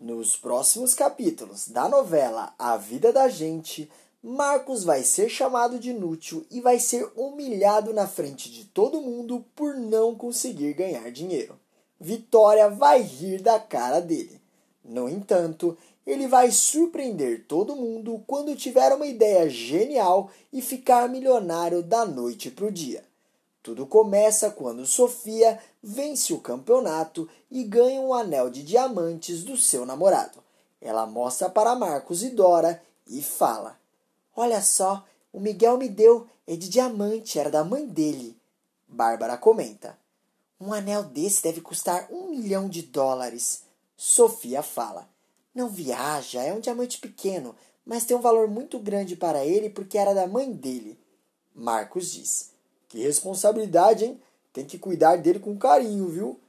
Nos próximos capítulos da novela A Vida da Gente, Marcos vai ser chamado de inútil e vai ser humilhado na frente de todo mundo por não conseguir ganhar dinheiro. Vitória vai rir da cara dele. No entanto, ele vai surpreender todo mundo quando tiver uma ideia genial e ficar milionário da noite para o dia. Tudo começa quando Sofia vence o campeonato e ganha um anel de diamantes do seu namorado. Ela mostra para Marcos e Dora e fala: Olha só, o Miguel me deu, é de diamante, era da mãe dele. Bárbara comenta: Um anel desse deve custar um milhão de dólares. Sofia fala: Não viaja, é um diamante pequeno, mas tem um valor muito grande para ele porque era da mãe dele. Marcos diz: que responsabilidade, hein? Tem que cuidar dele com carinho, viu?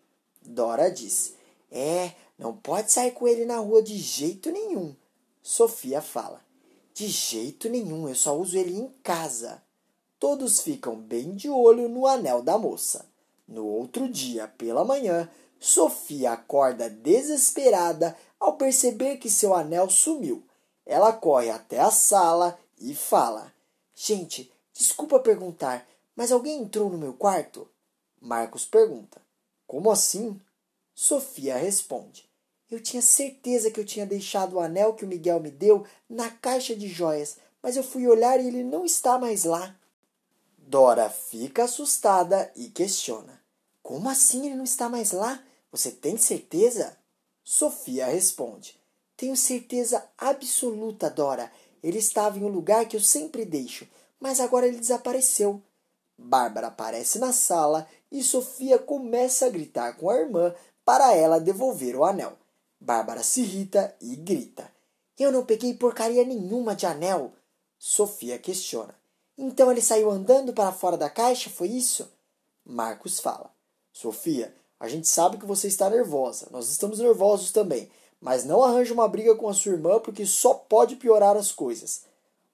Dora diz: É, não pode sair com ele na rua de jeito nenhum. Sofia fala: De jeito nenhum, eu só uso ele em casa. Todos ficam bem de olho no anel da moça. No outro dia, pela manhã, Sofia acorda desesperada ao perceber que seu anel sumiu. Ela corre até a sala e fala: Gente, desculpa perguntar, mas alguém entrou no meu quarto? Marcos pergunta. Como assim? Sofia responde. Eu tinha certeza que eu tinha deixado o anel que o Miguel me deu na caixa de joias, mas eu fui olhar e ele não está mais lá. Dora fica assustada e questiona. Como assim ele não está mais lá? Você tem certeza? Sofia responde. Tenho certeza absoluta, Dora. Ele estava em um lugar que eu sempre deixo, mas agora ele desapareceu. Bárbara aparece na sala e Sofia começa a gritar com a irmã para ela devolver o anel. Bárbara se irrita e grita: Eu não peguei porcaria nenhuma de anel. Sofia questiona: Então ele saiu andando para fora da caixa, foi isso? Marcos fala: Sofia, a gente sabe que você está nervosa, nós estamos nervosos também, mas não arranje uma briga com a sua irmã porque só pode piorar as coisas.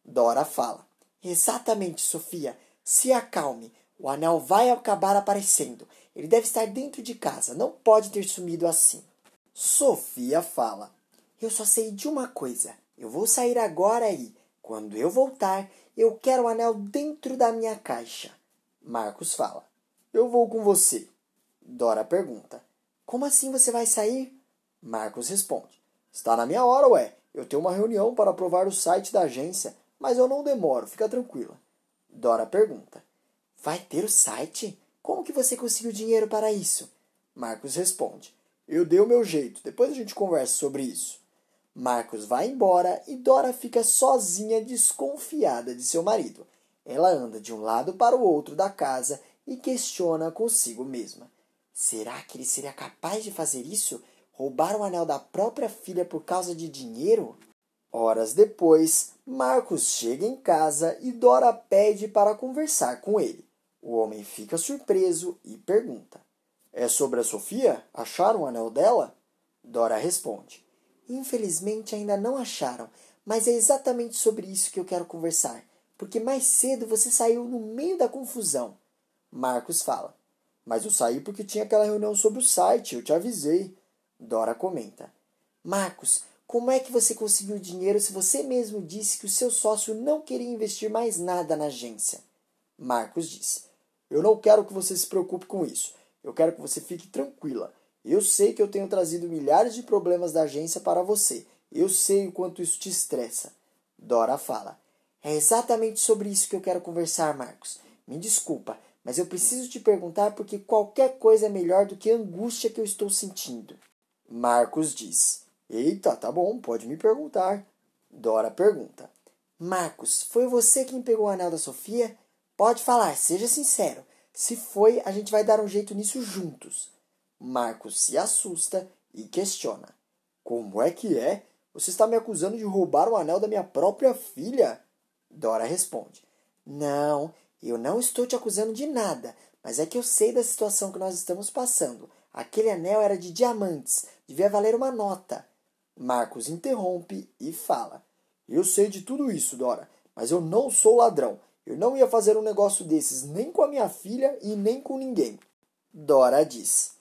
Dora fala: Exatamente, Sofia. Se acalme, o anel vai acabar aparecendo. Ele deve estar dentro de casa, não pode ter sumido assim. Sofia fala: Eu só sei de uma coisa. Eu vou sair agora e, quando eu voltar, eu quero o anel dentro da minha caixa. Marcos fala: Eu vou com você. Dora pergunta: Como assim você vai sair? Marcos responde: Está na minha hora, ué. Eu tenho uma reunião para aprovar o site da agência, mas eu não demoro, fica tranquila. Dora pergunta: Vai ter o site? Como que você conseguiu dinheiro para isso? Marcos responde: Eu dei o meu jeito, depois a gente conversa sobre isso. Marcos vai embora e Dora fica sozinha, desconfiada de seu marido. Ela anda de um lado para o outro da casa e questiona consigo mesma: Será que ele seria capaz de fazer isso? Roubar o anel da própria filha por causa de dinheiro? Horas depois, Marcos chega em casa e Dora pede para conversar com ele. O homem fica surpreso e pergunta: É sobre a Sofia? Acharam o anel dela? Dora responde: Infelizmente ainda não acharam, mas é exatamente sobre isso que eu quero conversar, porque mais cedo você saiu no meio da confusão. Marcos fala: Mas eu saí porque tinha aquela reunião sobre o site, eu te avisei. Dora comenta: Marcos, como é que você conseguiu dinheiro se você mesmo disse que o seu sócio não queria investir mais nada na agência? Marcos disse: Eu não quero que você se preocupe com isso. Eu quero que você fique tranquila. Eu sei que eu tenho trazido milhares de problemas da agência para você. Eu sei o quanto isso te estressa. Dora fala: É exatamente sobre isso que eu quero conversar, Marcos. Me desculpa, mas eu preciso te perguntar porque qualquer coisa é melhor do que a angústia que eu estou sentindo. Marcos diz: Eita, tá bom, pode me perguntar. Dora pergunta: Marcos, foi você quem pegou o anel da Sofia? Pode falar, seja sincero. Se foi, a gente vai dar um jeito nisso juntos. Marcos se assusta e questiona: Como é que é? Você está me acusando de roubar o anel da minha própria filha? Dora responde: Não, eu não estou te acusando de nada, mas é que eu sei da situação que nós estamos passando. Aquele anel era de diamantes, devia valer uma nota. Marcos interrompe e fala: Eu sei de tudo isso, Dora, mas eu não sou ladrão. Eu não ia fazer um negócio desses nem com a minha filha e nem com ninguém. Dora diz: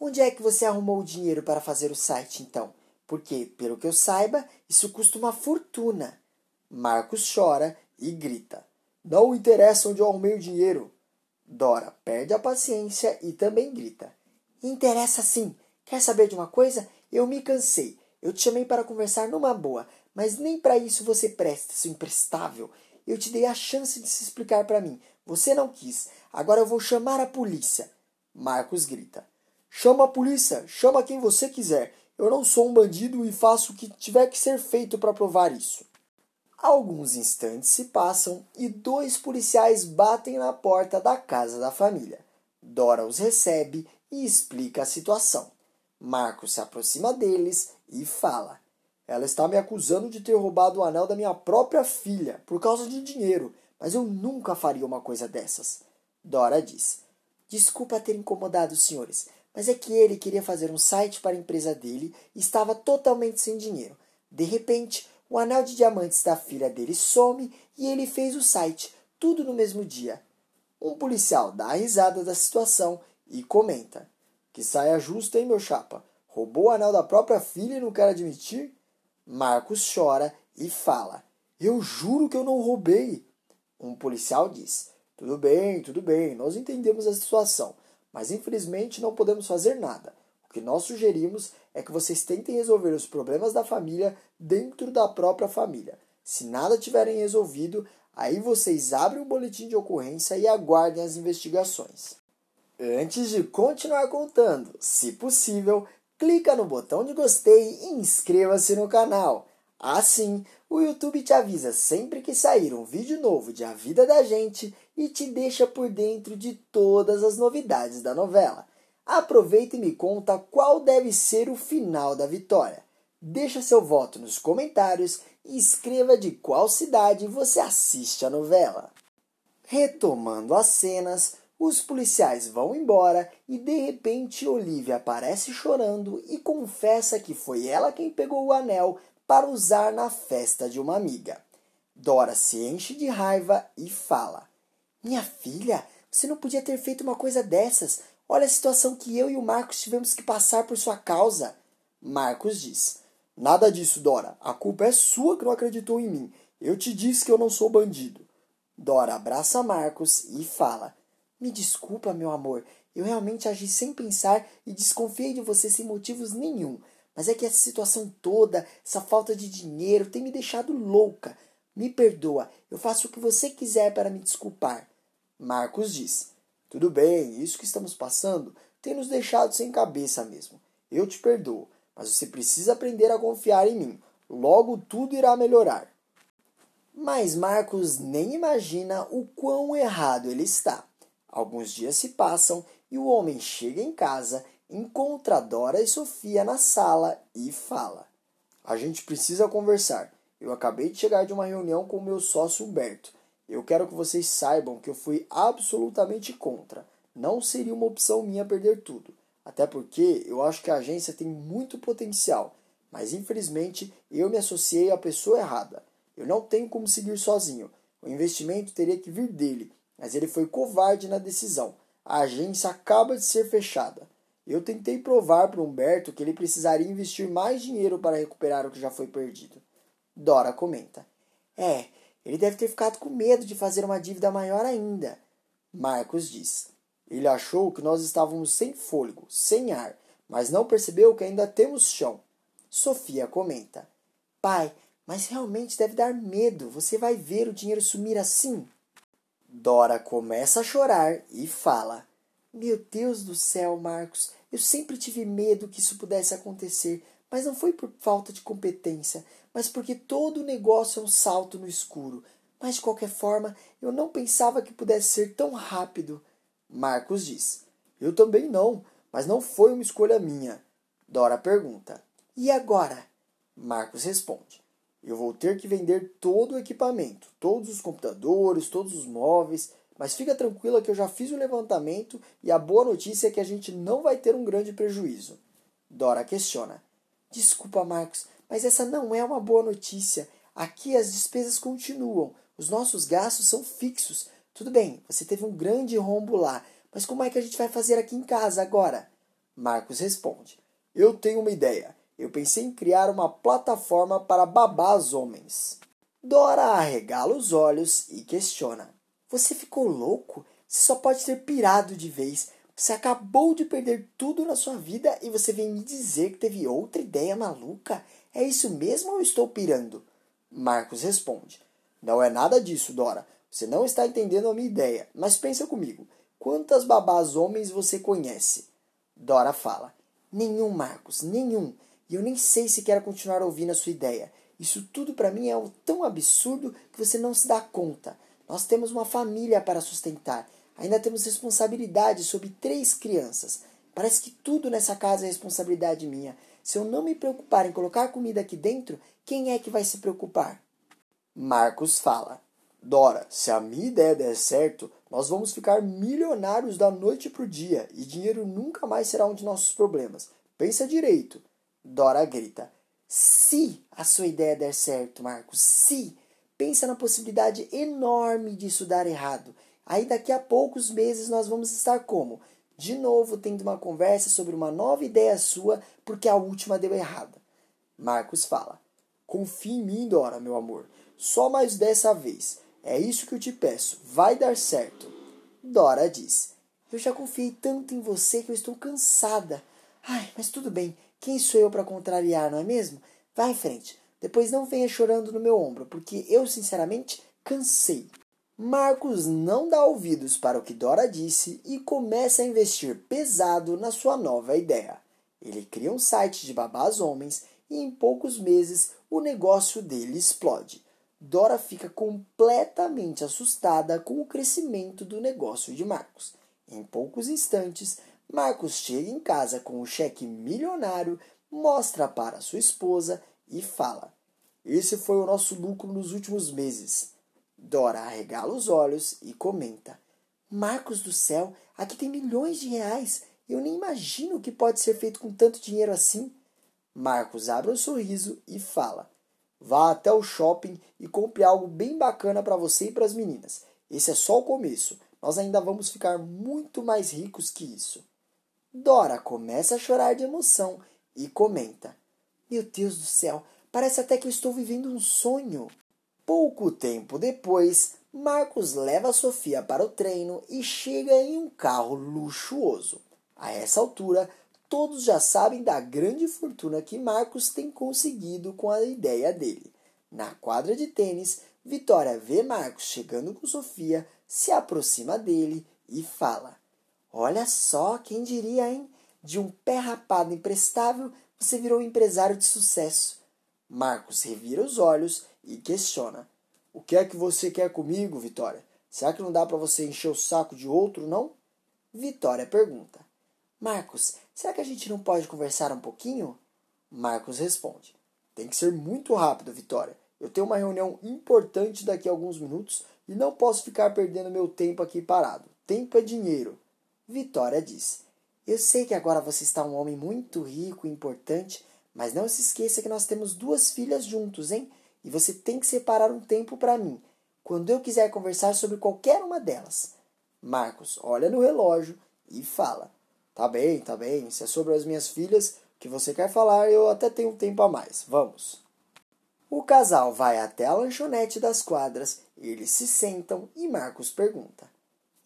Onde é que você arrumou o dinheiro para fazer o site então? porque, pelo que eu saiba, isso custa uma fortuna. Marcos chora e grita: Não interessa onde eu arrumei o dinheiro. Dora perde a paciência e também grita: Interessa sim. Quer saber de uma coisa? Eu me cansei. Eu te chamei para conversar numa boa, mas nem para isso você presta, seu imprestável. Eu te dei a chance de se explicar para mim. Você não quis. Agora eu vou chamar a polícia. Marcos grita: Chama a polícia, chama quem você quiser. Eu não sou um bandido e faço o que tiver que ser feito para provar isso. Alguns instantes se passam e dois policiais batem na porta da casa da família. Dora os recebe e explica a situação. Marcos se aproxima deles e fala: Ela está me acusando de ter roubado o anel da minha própria filha por causa de dinheiro, mas eu nunca faria uma coisa dessas. Dora diz: Desculpa ter incomodado os senhores, mas é que ele queria fazer um site para a empresa dele e estava totalmente sem dinheiro. De repente, o anel de diamantes da filha dele some e ele fez o site, tudo no mesmo dia. Um policial dá a risada da situação e comenta: Que saia justa, hein, meu chapa? Roubou o anel da própria filha e não quer admitir? Marcos chora e fala: Eu juro que eu não roubei. Um policial diz: Tudo bem, tudo bem, nós entendemos a situação mas infelizmente não podemos fazer nada. O que nós sugerimos é que vocês tentem resolver os problemas da família dentro da própria família. Se nada tiverem resolvido, aí vocês abrem o boletim de ocorrência e aguardem as investigações. Antes de continuar contando, se possível, clica no botão de gostei e inscreva-se no canal. Assim, o YouTube te avisa sempre que sair um vídeo novo de A Vida da Gente e te deixa por dentro de todas as novidades da novela. Aproveita e me conta qual deve ser o final da vitória. Deixa seu voto nos comentários e escreva de qual cidade você assiste a novela. Retomando as cenas, os policiais vão embora e de repente Olivia aparece chorando e confessa que foi ela quem pegou o anel para usar na festa de uma amiga. Dora se enche de raiva e fala: Minha filha, você não podia ter feito uma coisa dessas. Olha a situação que eu e o Marcos tivemos que passar por sua causa. Marcos diz: Nada disso, Dora. A culpa é sua que não acreditou em mim. Eu te disse que eu não sou bandido. Dora abraça Marcos e fala: Me desculpa, meu amor. Eu realmente agi sem pensar e desconfiei de você sem motivos nenhum. Mas é que essa situação toda, essa falta de dinheiro, tem me deixado louca. Me perdoa, eu faço o que você quiser para me desculpar. Marcos diz: Tudo bem, isso que estamos passando tem nos deixado sem cabeça mesmo. Eu te perdoo, mas você precisa aprender a confiar em mim. Logo tudo irá melhorar. Mas Marcos nem imagina o quão errado ele está. Alguns dias se passam e o homem chega em casa encontra Dora e Sofia na sala e fala: A gente precisa conversar. Eu acabei de chegar de uma reunião com o meu sócio Humberto. Eu quero que vocês saibam que eu fui absolutamente contra. Não seria uma opção minha perder tudo. Até porque eu acho que a agência tem muito potencial. Mas infelizmente eu me associei à pessoa errada. Eu não tenho como seguir sozinho. O investimento teria que vir dele, mas ele foi covarde na decisão. A agência acaba de ser fechada. Eu tentei provar para Humberto que ele precisaria investir mais dinheiro para recuperar o que já foi perdido. Dora comenta: É, ele deve ter ficado com medo de fazer uma dívida maior ainda. Marcos diz: Ele achou que nós estávamos sem fôlego, sem ar, mas não percebeu que ainda temos chão. Sofia comenta: Pai, mas realmente deve dar medo. Você vai ver o dinheiro sumir assim? Dora começa a chorar e fala: meu Deus do céu, Marcos, eu sempre tive medo que isso pudesse acontecer, mas não foi por falta de competência, mas porque todo negócio é um salto no escuro. Mas de qualquer forma, eu não pensava que pudesse ser tão rápido. Marcos diz: Eu também não, mas não foi uma escolha minha. Dora pergunta: E agora? Marcos responde: Eu vou ter que vender todo o equipamento, todos os computadores, todos os móveis mas fica tranquila que eu já fiz o levantamento e a boa notícia é que a gente não vai ter um grande prejuízo. Dora questiona. Desculpa, Marcos, mas essa não é uma boa notícia. Aqui as despesas continuam. Os nossos gastos são fixos. Tudo bem, você teve um grande rombo lá, mas como é que a gente vai fazer aqui em casa agora? Marcos responde: Eu tenho uma ideia. Eu pensei em criar uma plataforma para babás homens. Dora arregala os olhos e questiona: Você ficou louco? Você só pode ter pirado de vez. Você acabou de perder tudo na sua vida e você vem me dizer que teve outra ideia maluca? É isso mesmo ou estou pirando? Marcos responde: Não é nada disso, Dora. Você não está entendendo a minha ideia, mas pensa comigo. Quantas babás homens você conhece? Dora fala: Nenhum, Marcos, nenhum. E eu nem sei se quero continuar ouvindo a sua ideia. Isso tudo para mim é tão absurdo que você não se dá conta. Nós temos uma família para sustentar. Ainda temos responsabilidade sobre três crianças. Parece que tudo nessa casa é responsabilidade minha. Se eu não me preocupar em colocar comida aqui dentro, quem é que vai se preocupar? Marcos fala: Dora, se a minha ideia der certo, nós vamos ficar milionários da noite para o dia e dinheiro nunca mais será um de nossos problemas. Pensa direito. Dora grita: Se a sua ideia der certo, Marcos, se. Pensa na possibilidade enorme disso dar errado. Aí daqui a poucos meses nós vamos estar como? De novo tendo uma conversa sobre uma nova ideia sua porque a última deu errada. Marcos fala: Confie em mim, Dora, meu amor. Só mais dessa vez. É isso que eu te peço. Vai dar certo. Dora diz: Eu já confiei tanto em você que eu estou cansada. Ai, mas tudo bem. Quem sou eu para contrariar, não é mesmo? Vá em frente. Depois não venha chorando no meu ombro, porque eu, sinceramente, cansei. Marcos não dá ouvidos para o que Dora disse e começa a investir pesado na sua nova ideia. Ele cria um site de babás homens e em poucos meses o negócio dele explode. Dora fica completamente assustada com o crescimento do negócio de Marcos. Em poucos instantes, Marcos chega em casa com um cheque milionário, mostra para sua esposa e fala: Esse foi o nosso lucro nos últimos meses. Dora arregala os olhos e comenta: Marcos do céu, aqui tem milhões de reais. Eu nem imagino o que pode ser feito com tanto dinheiro assim. Marcos abre um sorriso e fala: Vá até o shopping e compre algo bem bacana para você e para as meninas. Esse é só o começo. Nós ainda vamos ficar muito mais ricos que isso. Dora começa a chorar de emoção e comenta: Meu Deus do céu, parece até que eu estou vivendo um sonho. Pouco tempo depois, Marcos leva Sofia para o treino e chega em um carro luxuoso. A essa altura, todos já sabem da grande fortuna que Marcos tem conseguido com a ideia dele. Na quadra de tênis, Vitória vê Marcos chegando com Sofia, se aproxima dele e fala: Olha só, quem diria, hein? De um pé rapado imprestável, você virou um empresário de sucesso. Marcos revira os olhos e questiona: O que é que você quer comigo, Vitória? Será que não dá para você encher o saco de outro, não? Vitória pergunta: Marcos, será que a gente não pode conversar um pouquinho? Marcos responde: Tem que ser muito rápido, Vitória. Eu tenho uma reunião importante daqui a alguns minutos e não posso ficar perdendo meu tempo aqui parado. Tempo é dinheiro. Vitória diz: Eu sei que agora você está um homem muito rico e importante, mas não se esqueça que nós temos duas filhas juntos, hein? e você tem que separar um tempo para mim, quando eu quiser conversar sobre qualquer uma delas. Marcos olha no relógio e fala: Tá bem, tá bem, se é sobre as minhas filhas que você quer falar, eu até tenho um tempo a mais. Vamos. O casal vai até a lanchonete das quadras, eles se sentam e Marcos pergunta: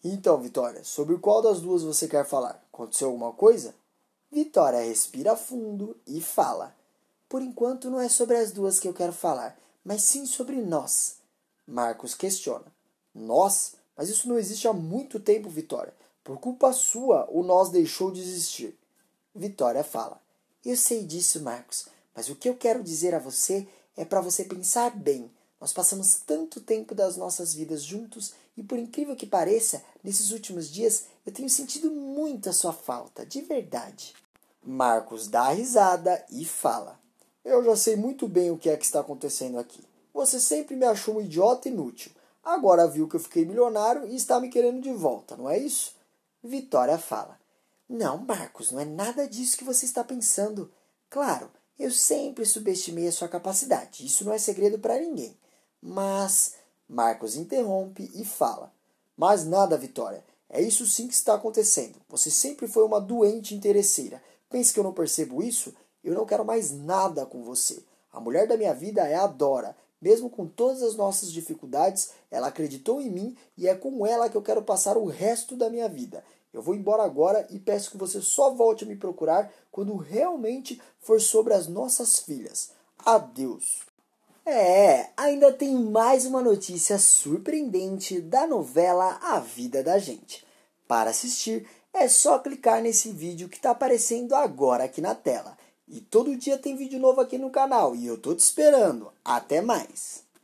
Então, Vitória, sobre qual das duas você quer falar? Aconteceu alguma coisa? Vitória respira fundo e fala: Por enquanto não é sobre as duas que eu quero falar mas sim sobre nós. Marcos questiona: Nós? Mas isso não existe há muito tempo, Vitória. Por culpa sua, o nós deixou de existir. Vitória fala: Eu sei disso, Marcos, mas o que eu quero dizer a você é para você pensar bem. Nós passamos tanto tempo das nossas vidas juntos e, por incrível que pareça, nesses últimos dias eu tenho sentido muito a sua falta, de verdade. Marcos dá risada e fala: eu já sei muito bem o que é que está acontecendo aqui. Você sempre me achou um idiota inútil. Agora viu que eu fiquei milionário e está me querendo de volta, não é isso? Vitória fala: Não, Marcos, não é nada disso que você está pensando. Claro, eu sempre subestimei a sua capacidade, isso não é segredo para ninguém. Mas. Marcos interrompe e fala: Mas nada, Vitória. É isso sim que está acontecendo. Você sempre foi uma doente interesseira. Pensa que eu não percebo isso? Eu não quero mais nada com você. A mulher da minha vida é a Dora. Mesmo com todas as nossas dificuldades, ela acreditou em mim e é com ela que eu quero passar o resto da minha vida. Eu vou embora agora e peço que você só volte a me procurar quando realmente for sobre as nossas filhas. Adeus. É, ainda tem mais uma notícia surpreendente da novela A Vida da Gente. Para assistir, é só clicar nesse vídeo que está aparecendo agora aqui na tela. E todo dia tem vídeo novo aqui no canal e eu tô te esperando. Até mais!